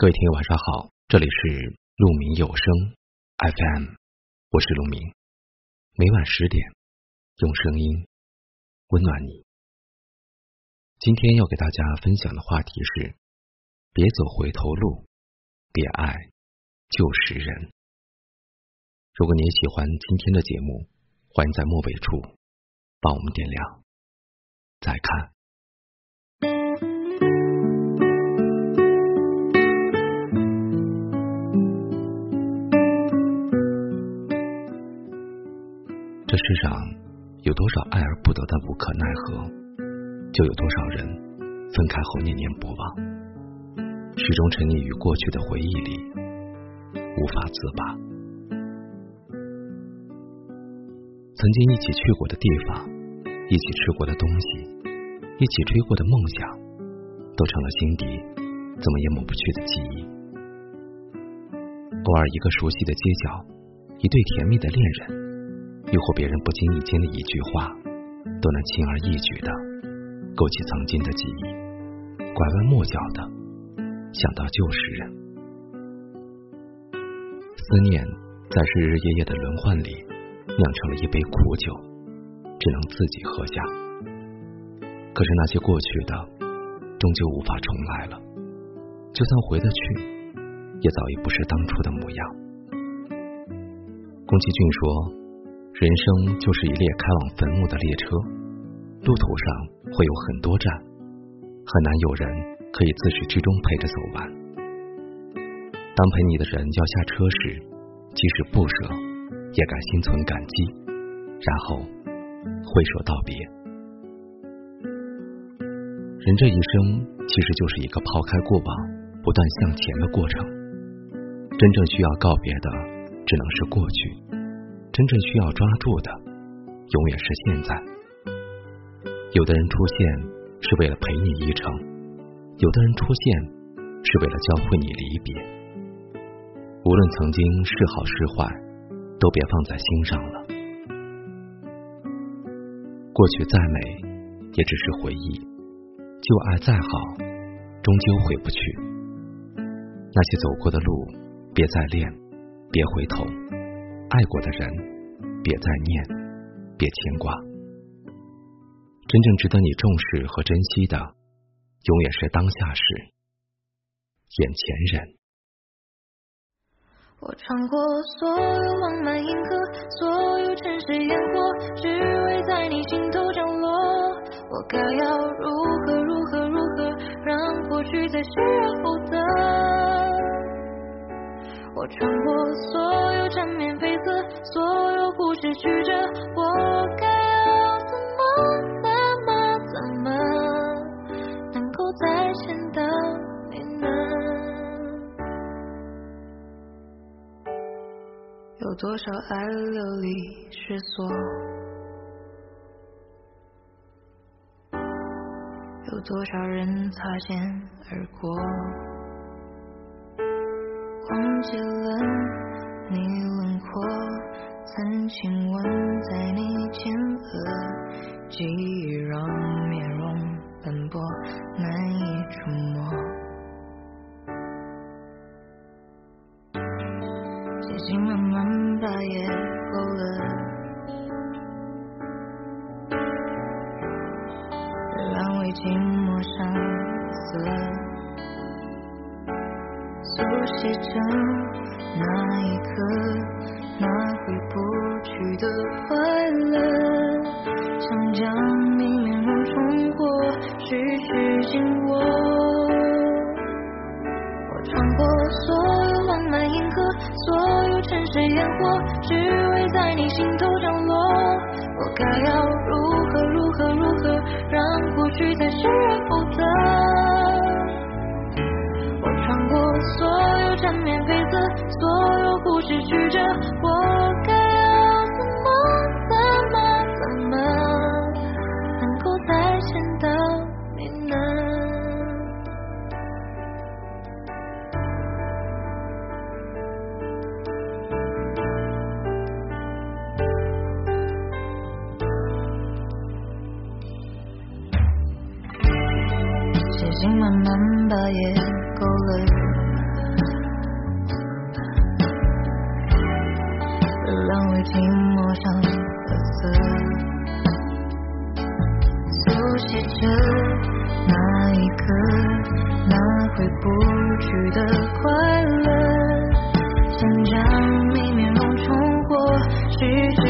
各位听友晚上好，这里是鹿鸣有声 FM，我是鹿鸣，每晚十点用声音温暖你。今天要给大家分享的话题是：别走回头路，别爱旧时人。如果你也喜欢今天的节目，欢迎在末尾处帮我们点亮再看。世上有多少爱而不得的无可奈何，就有多少人分开后念念不忘，始终沉溺于过去的回忆里，无法自拔。曾经一起去过的地方，一起吃过的东西，一起追过的梦想，都成了心底怎么也抹不去的记忆。偶尔一个熟悉的街角，一对甜蜜的恋人。又或别人不经意间的一句话，都能轻而易举的勾起曾经的记忆，拐弯抹角的想到旧时人。思念在日日夜夜的轮换里酿成了一杯苦酒，只能自己喝下。可是那些过去的，终究无法重来了。就算回得去，也早已不是当初的模样。宫崎骏说。人生就是一列开往坟墓的列车，路途上会有很多站，很难有人可以自始至终陪着走完。当陪你的人要下车时，即使不舍，也该心存感激，然后挥手道别。人这一生其实就是一个抛开过往，不断向前的过程。真正需要告别的，只能是过去。真正需要抓住的，永远是现在。有的人出现是为了陪你一程，有的人出现是为了教会你离别。无论曾经是好是坏，都别放在心上了。过去再美，也只是回忆；旧爱再好，终究回不去。那些走过的路，别再恋，别回头。爱过的人，别再念，别牵挂。真正值得你重视和珍惜的，永远是当下时，眼前人。我穿过所有浪漫银河，所有城市烟火，只为在你心头降落。我该要如何如何如何，让过去再失而不得？穿过所有缠绵悱恻，所有故事曲折，我该要怎么怎么怎么能够再见到你呢？有多少爱流离失所？有多少人擦肩而过？忘记了你轮廓，曾亲吻在你前额，记忆让面容斑驳，难以触摸。细细慢慢把夜勾勒，让为寂寞上色。熟悉着那一刻，我，只为在你心头降落。我该要如何如何如何，让过去再视而不得？缠绵悱恻，所有故事曲折，我把夜勾勒。浪为寂寞上的色，速写着那一刻，那回不去的快乐，想将你面容重获，试着。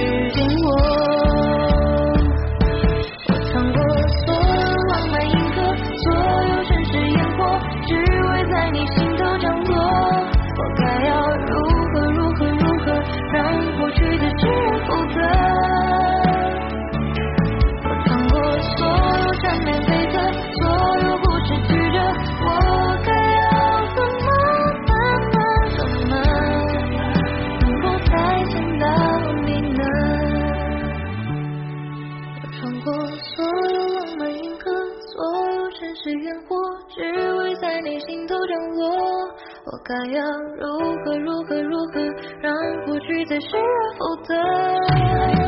都降落我该要如何如何如何让过去再失而复得？